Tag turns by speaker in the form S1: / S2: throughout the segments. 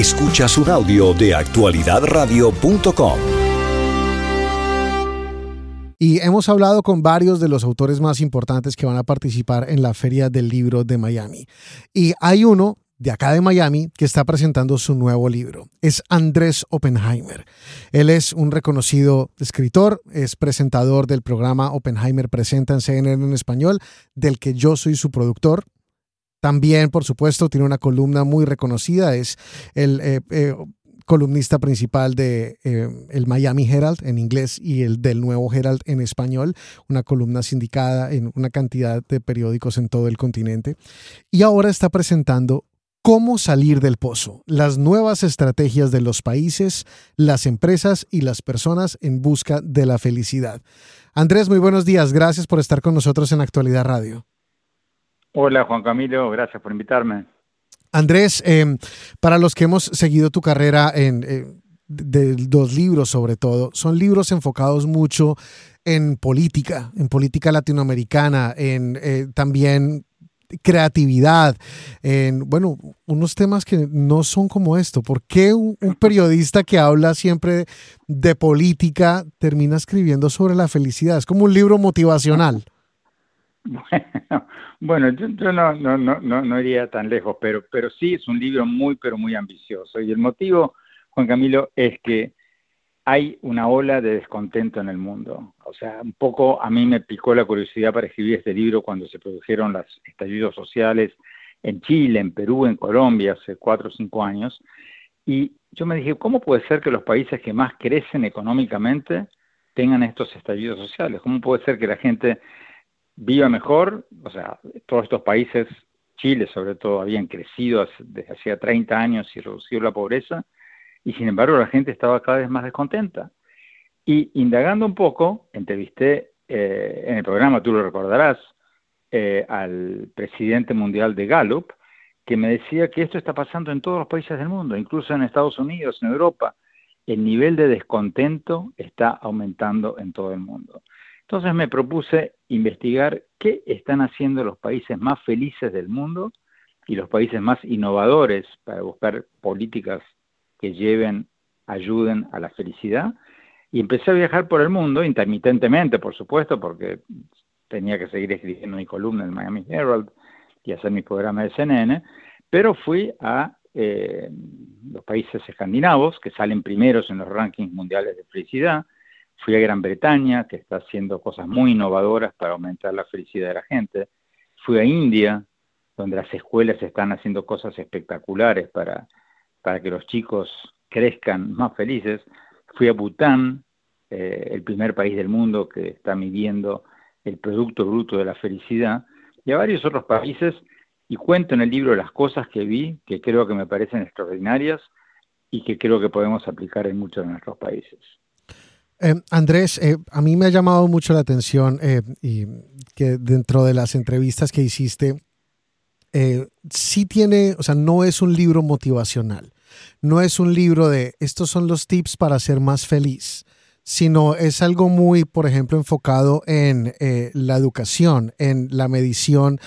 S1: Escuchas un audio de actualidadradio.com.
S2: Y hemos hablado con varios de los autores más importantes que van a participar en la Feria del Libro de Miami. Y hay uno de acá de Miami que está presentando su nuevo libro. Es Andrés Oppenheimer. Él es un reconocido escritor, es presentador del programa Oppenheimer Presenta en CNN en español, del que yo soy su productor. También, por supuesto, tiene una columna muy reconocida, es el eh, eh, columnista principal de eh, el Miami Herald en inglés y el del Nuevo Herald en español, una columna sindicada en una cantidad de periódicos en todo el continente. Y ahora está presentando cómo salir del pozo, las nuevas estrategias de los países, las empresas y las personas en busca de la felicidad. Andrés, muy buenos días. Gracias por estar con nosotros en Actualidad Radio.
S3: Hola Juan Camilo, gracias por invitarme.
S2: Andrés, em, para los que hemos seguido tu carrera en eh, de dos libros sobre todo, son libros enfocados mucho en política, en política latinoamericana, en eh, también creatividad, en, bueno, unos temas que no son como esto. ¿Por qué un, un, periodista que habla siempre de política termina escribiendo sobre la felicidad? Es como un libro motivacional.
S3: Bueno, yo, no, no, no, no, iría tan lejos, pero, pero sí es un libro muy, pero muy ambicioso. Y el motivo, Juan Camilo, es que hay una ola de descontento en el mundo. O sea, un poco a mí me picó la curiosidad para escribir este libro cuando se produjeron los estallidos sociales en Chile, en Perú, en Colombia, hace cuatro o cinco años. Y yo me dije, ¿cómo puede ser que los países que más crecen económicamente tengan estos estallidos sociales? ¿Cómo puede ser que la gente viva mejor, o sea, todos estos países, Chile sobre todo, habían crecido desde hacía 30 años y reducido la pobreza, y sin embargo la gente estaba cada vez más descontenta. Y indagando un poco, entrevisté eh, en el programa, tú lo recordarás, eh, al presidente mundial de Gallup, que me decía que esto está pasando en todos los países del mundo, incluso en Estados Unidos, en Europa. El nivel de descontento está aumentando en todo el mundo. Entonces me propuse investigar qué están haciendo los países más felices del mundo y los países más innovadores para buscar políticas que lleven, ayuden a la felicidad. Y empecé a viajar por el mundo, intermitentemente, por supuesto, porque tenía que seguir escribiendo mi columna en Miami Herald y hacer mi programa de CNN, pero fui a eh, los países escandinavos, que salen primeros en los rankings mundiales de felicidad, Fui a Gran Bretaña, que está haciendo cosas muy innovadoras para aumentar la felicidad de la gente. Fui a India, donde las escuelas están haciendo cosas espectaculares para, para que los chicos crezcan más felices. Fui a Bután, eh, el primer país del mundo que está midiendo el Producto Bruto de la Felicidad, y a varios otros países, y cuento en el libro las cosas que vi, que creo que me parecen extraordinarias y que creo que podemos aplicar en muchos de nuestros países.
S2: Eh, Andrés, eh, a mí me ha llamado mucho la atención eh, y que dentro de las entrevistas que hiciste, sí tiene, o sea, no es un libro motivacional, no es un libro de estos son los tips para ser más feliz, sino es algo muy, por ejemplo, enfocado en la educación, en la medición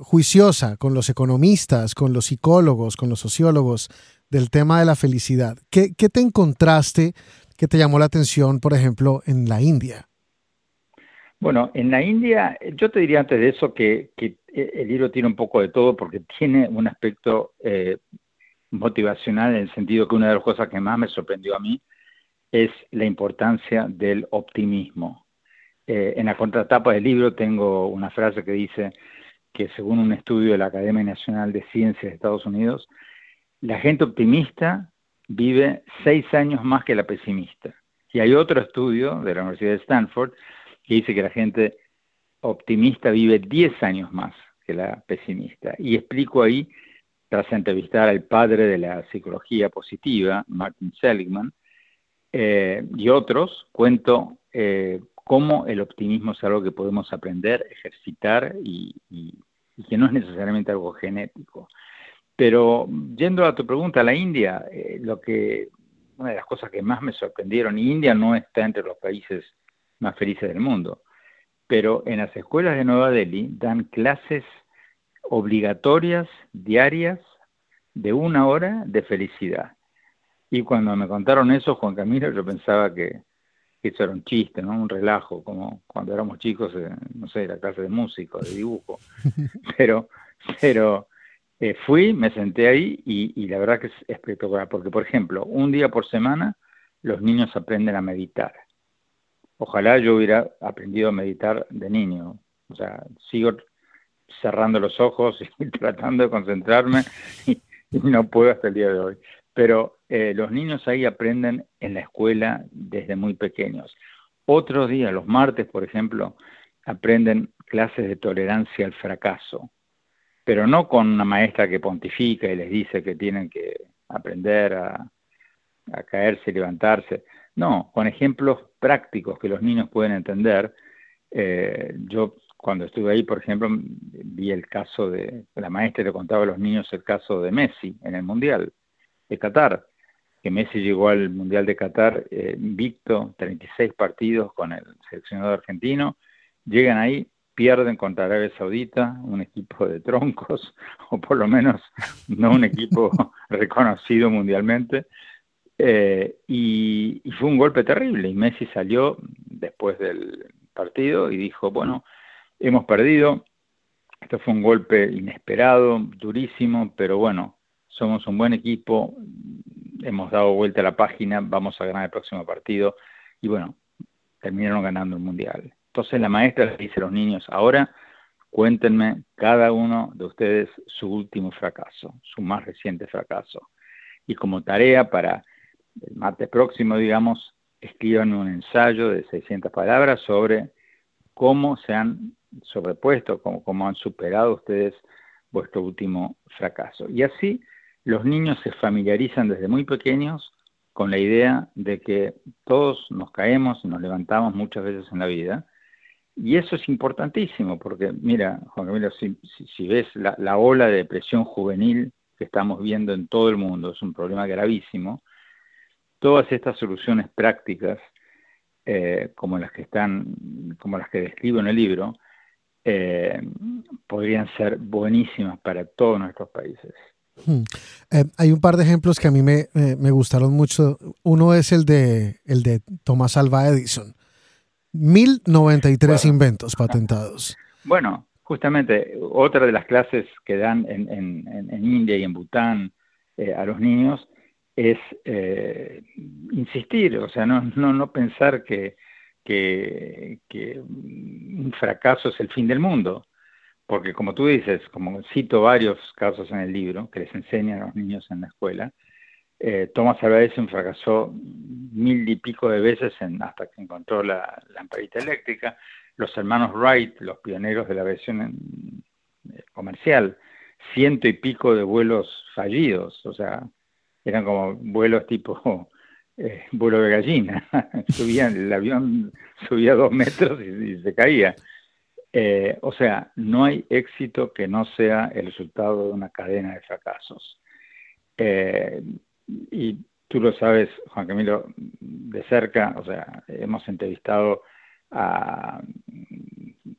S2: juiciosa con los economistas, con los psicólogos, con los sociólogos del tema de la felicidad. ¿Qué, qué te encontraste? ¿Qué te llamó la atención, por ejemplo, en la India?
S3: Bueno, en la India, yo te diría antes de eso que, el libro tiene un poco de todo porque tiene un aspecto eh, motivacional en el sentido que una de las cosas que más me sorprendió a mí es la importancia del optimismo. Eh, en la contratapa del libro tengo una frase que dice que según un estudio de la Academia Nacional de Ciencias de Estados Unidos, la gente optimista vive seis años más que la pesimista. Y hay otro estudio de la Universidad de Stanford que dice que la gente optimista vive diez años más que la pesimista. Y explico ahí, tras entrevistar al padre de la psicología positiva, Martin Seligman, eh, y otros, cuento eh, cómo el optimismo es algo que podemos aprender, ejercitar y que no es necesariamente algo genético. Pero yendo a tu pregunta, la India, eh, lo que una de las cosas que más me sorprendieron, India no está entre los países más felices del mundo, pero en las escuelas de Nueva Delhi dan clases obligatorias diarias de una hora de felicidad. Y cuando me contaron eso, Juan Camilo, yo pensaba que, eso era un chiste, ¿no? Un relajo, como cuando éramos chicos, no sé, la clase de música, de dibujo. Pero, pero eh, fui, me senté ahí y, la verdad que es espectacular, porque por ejemplo, un día por semana los niños aprenden a meditar. Ojalá yo hubiera aprendido a meditar de niño. O sea, sigo cerrando los ojos y tratando de concentrarme y, no puedo hasta el día de hoy. Pero eh, los niños ahí aprenden en la escuela desde muy pequeños. Otros días, los martes, por ejemplo, aprenden clases de tolerancia al fracaso pero no con una maestra que pontifica y les dice que tienen que aprender a, caerse y levantarse. No, con ejemplos prácticos que los niños pueden entender. Eh, yo cuando estuve ahí, por ejemplo, vi el caso de, la maestra le contaba a los niños el caso de Messi en el Mundial de Qatar, que Messi llegó al Mundial de Qatar eh, invicto, 36 partidos con el seleccionado argentino, llegan ahí pierden contra Arabia Saudita, un equipo de troncos, o por lo menos no un equipo reconocido mundialmente, eh, y, fue un golpe terrible. Y Messi salió después del partido y dijo, bueno, hemos perdido, esto fue un golpe inesperado, durísimo, pero bueno, somos un buen equipo, hemos dado vuelta a la página, vamos a ganar el próximo partido, y bueno, terminaron ganando el Mundial. Entonces la maestra le dice a los niños, ahora cuéntenme cada uno de ustedes su último fracaso, su más reciente fracaso. Y como tarea para el martes próximo, digamos, escriban un ensayo de 600 palabras sobre cómo se han sobrepuesto, cómo, cómo han superado ustedes vuestro último fracaso. Y así los niños se familiarizan desde muy pequeños con la idea de que todos nos caemos y nos levantamos muchas veces en la vida y eso es importantísimo, porque mira, Juan Camilo, si, ves la, ola de depresión juvenil que estamos viendo en todo el mundo, es un problema gravísimo, todas estas soluciones prácticas, eh, como las que están, como las que describo en el libro, eh, podrían ser buenísimas para todos nuestros países.
S2: Hmm. Eh, hay un par de ejemplos que a mí me, me, gustaron mucho. Uno es el de, el de Tomás Alva Edison 1093 inventos patentados.
S3: Bueno, justamente otra de las clases que dan en, en, India y en Bután eh, a los niños es eh, insistir, o sea, no, no, no pensar que, que, que, un fracaso es el fin del mundo, porque como tú dices, como cito varios casos en el libro que les enseñan a los niños en la escuela, eh, Thomas Alva Edison fracasó mil y pico de veces hasta que encontró la lamparita eléctrica. Los hermanos Wright, los pioneros de la versión eh, comercial, ciento y pico de vuelos fallidos, o sea, eran como vuelos tipo eh, vuelo de gallina. Subían, el avión subía dos metros y, se caía. o sea, no hay éxito que no sea el resultado de una cadena de fracasos y tú lo sabes, Juan Camilo, de cerca, o sea, hemos entrevistado a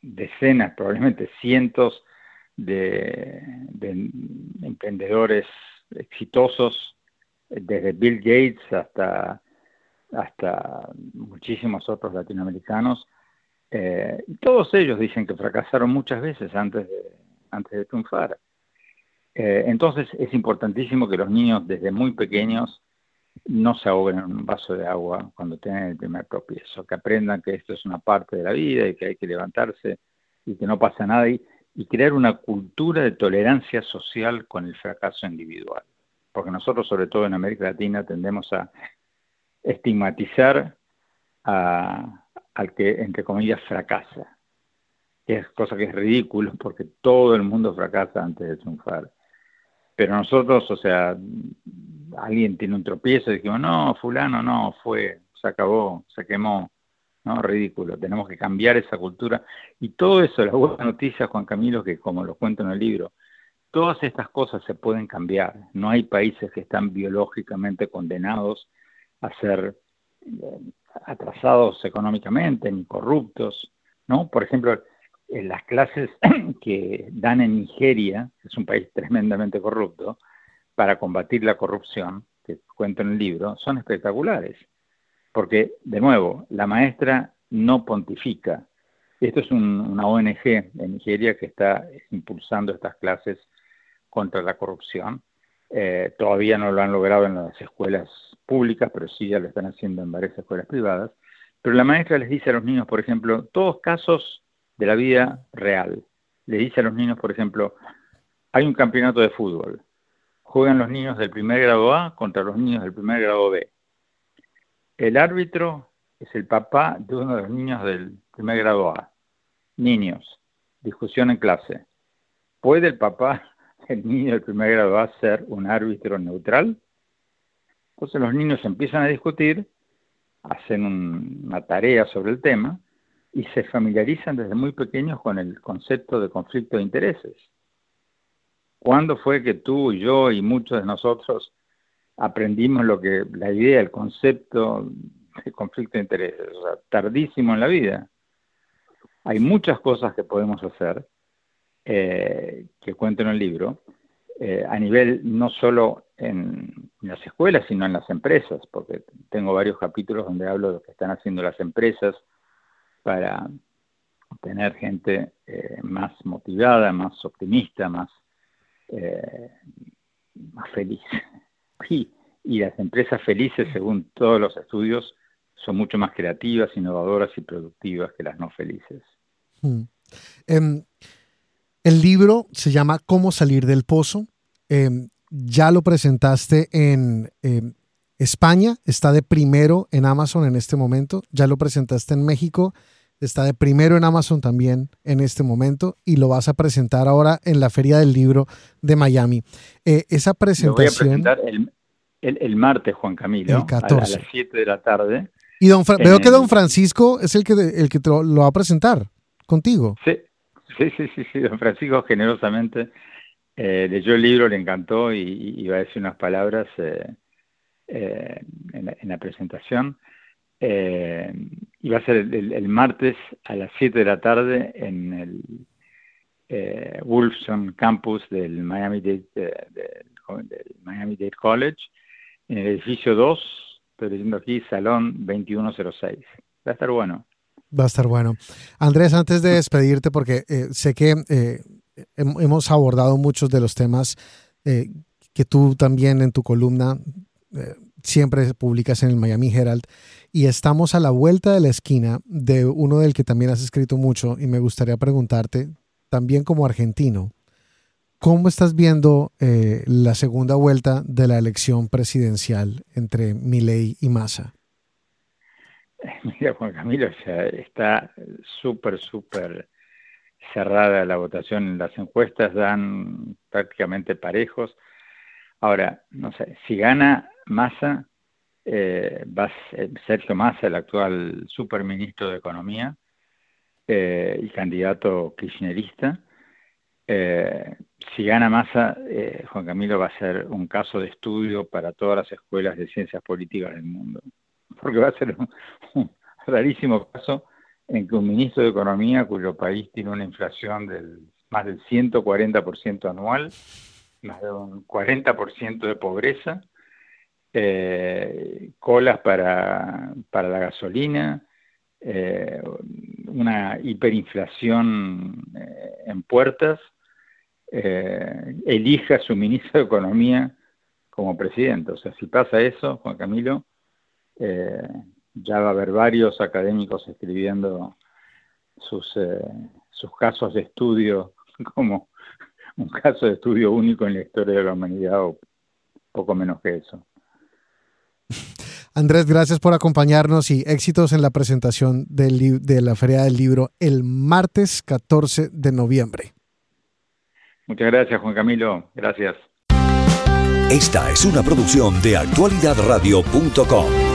S3: decenas, probablemente cientos de, emprendedores exitosos, desde Bill Gates hasta, hasta muchísimos otros latinoamericanos, eh, y todos ellos dicen que fracasaron muchas veces antes de, antes de triunfar. Eh, entonces es importantísimo que los niños desde muy pequeños no se ahoguen en un vaso de agua cuando tienen el primer tropiezo, que aprendan que esto es una parte de la vida y que hay que levantarse y que no pasa nada y, crear una cultura de tolerancia social con el fracaso individual. Porque nosotros, sobre todo en América Latina, tendemos a estigmatizar al que, entre comillas, fracasa. es cosa que es ridículo porque todo el mundo fracasa antes de triunfar. Pero nosotros, o sea, alguien tiene un tropiezo y decimos, no, fulano no, fue, se acabó, se quemó, ¿no? Ridículo, tenemos que cambiar esa cultura. Y todo eso, la buena noticia, Juan Camilo, que como lo cuento en el libro, todas estas cosas se pueden cambiar. No hay países que están biológicamente condenados a ser eh, atrasados económicamente ni corruptos, ¿no? Por ejemplo, en las clases que dan en Nigeria, que es un país tremendamente corrupto, para combatir la corrupción, que cuento en el libro, son espectaculares. Porque, de nuevo, la maestra no pontifica. Esto es una ONG en Nigeria que está impulsando estas clases contra la corrupción. Eh, todavía no lo han logrado en las escuelas públicas, pero sí ya lo están haciendo en varias escuelas privadas. Pero la maestra les dice a los niños, por ejemplo, todos casos de la vida real. Le dice a los niños, por ejemplo, hay un campeonato de fútbol. Juegan los niños del primer grado A contra los niños del primer grado B. El árbitro es el papá de uno de los niños del primer grado A. Niños, discusión en clase. ¿Puede el papá del niño del primer grado A ser un árbitro neutral? Entonces los niños empiezan a discutir, hacen una tarea sobre el tema y se familiarizan desde muy pequeños con el concepto de conflicto de intereses. ¿Cuándo fue que tú, y yo y muchos de nosotros aprendimos lo que la idea, el concepto de conflicto de intereses? Tardísimo en la vida. Hay muchas cosas que podemos hacer, eh, que cuento en el libro, eh, a nivel no solo en las escuelas, sino en las empresas, porque tengo varios capítulos donde hablo de lo que están haciendo las empresas para tener gente eh, más motivada, más optimista, más eh, más feliz. Y, las empresas felices, según todos los estudios, son mucho más creativas, innovadoras y productivas que las no felices.
S2: Hmm. Em, el libro se llama Cómo salir del pozo. Em, ya lo presentaste en em, España, está de primero en Amazon en este momento. Ya lo presentaste en México Está de primero en Amazon también en este momento y lo vas a presentar ahora en la Feria del Libro de Miami. Eh, esa presentación...
S3: Lo voy a presentar el, martes, Juan Camilo, A, las 7 de la tarde.
S2: Y don veo que don Francisco es el que, el que lo, va a presentar contigo.
S3: Sí, sí, sí, sí, don Francisco generosamente eh, leyó el libro, le encantó y, va a decir unas palabras eh, en la presentación. Eh, y va a ser el, martes a las 7 de la tarde en el eh, Wolfson Campus del Miami Dade, del Miami Dade College, en el edificio 2, estoy diciendo aquí, Salón 2106. Va a estar bueno.
S2: Va a estar bueno. Andrés, antes de despedirte, porque eh, sé que eh, hemos abordado muchos de los temas que tú también en tu columna siempre publicas en el Miami Herald y estamos a la vuelta de la esquina de uno del que también has escrito mucho y me gustaría preguntarte, también como argentino, ¿cómo estás viendo eh, la segunda vuelta de la elección presidencial entre Milei y Massa?
S3: Mira, Juan Camilo, está súper, súper cerrada la votación. Las encuestas dan prácticamente parejos. Ahora, no sé, si gana Massa, eh, Sergio Massa, el actual superministro de Economía eh, y candidato kirchnerista. Eh, si gana Massa, Juan Camilo va a ser un caso de estudio para todas las escuelas de ciencias políticas del mundo, porque va a ser un, rarísimo caso en que un ministro de Economía cuyo país tiene una inflación del más del 140% anual, más de un 40% de pobreza, eh, colas para, para, la gasolina, eh, una hiperinflación eh, en puertas, elija su ministro de Economía como presidente. O sea, si pasa eso, Juan Camilo, ya va a haber varios académicos escribiendo sus, sus casos de estudio como un caso de estudio único en la historia de la humanidad o poco menos que eso.
S2: Andrés, gracias por acompañarnos y éxitos en la presentación de la Feria del Libro el martes 14 de noviembre.
S3: Muchas gracias, Juan Camilo. Gracias.
S1: Esta es una producción de actualidadradio.com.